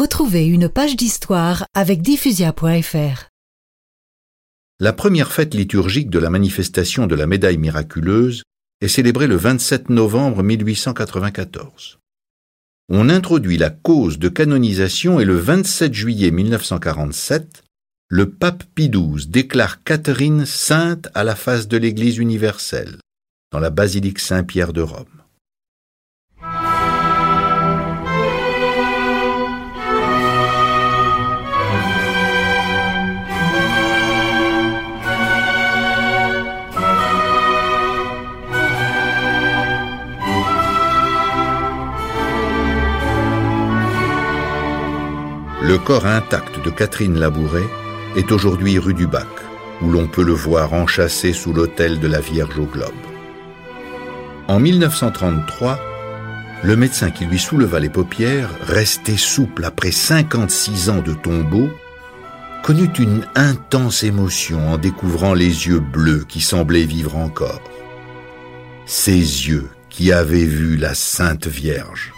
Retrouvez une page d'histoire avec diffusia.fr. La première fête liturgique de la manifestation de la médaille miraculeuse est célébrée le 27 novembre 1894. On introduit la cause de canonisation et le 27 juillet 1947, le pape Pie XII déclare Catherine sainte à la face de l'Église universelle, dans la basilique Saint-Pierre de Rome. Le corps intact de Catherine Labouret est aujourd'hui rue du Bac, où l'on peut le voir enchâssé sous l'autel de la Vierge au globe. En 1933, le médecin qui lui souleva les paupières, resté souple après 56 ans de tombeau, connut une intense émotion en découvrant les yeux bleus qui semblaient vivre encore. Ces yeux qui avaient vu la Sainte Vierge.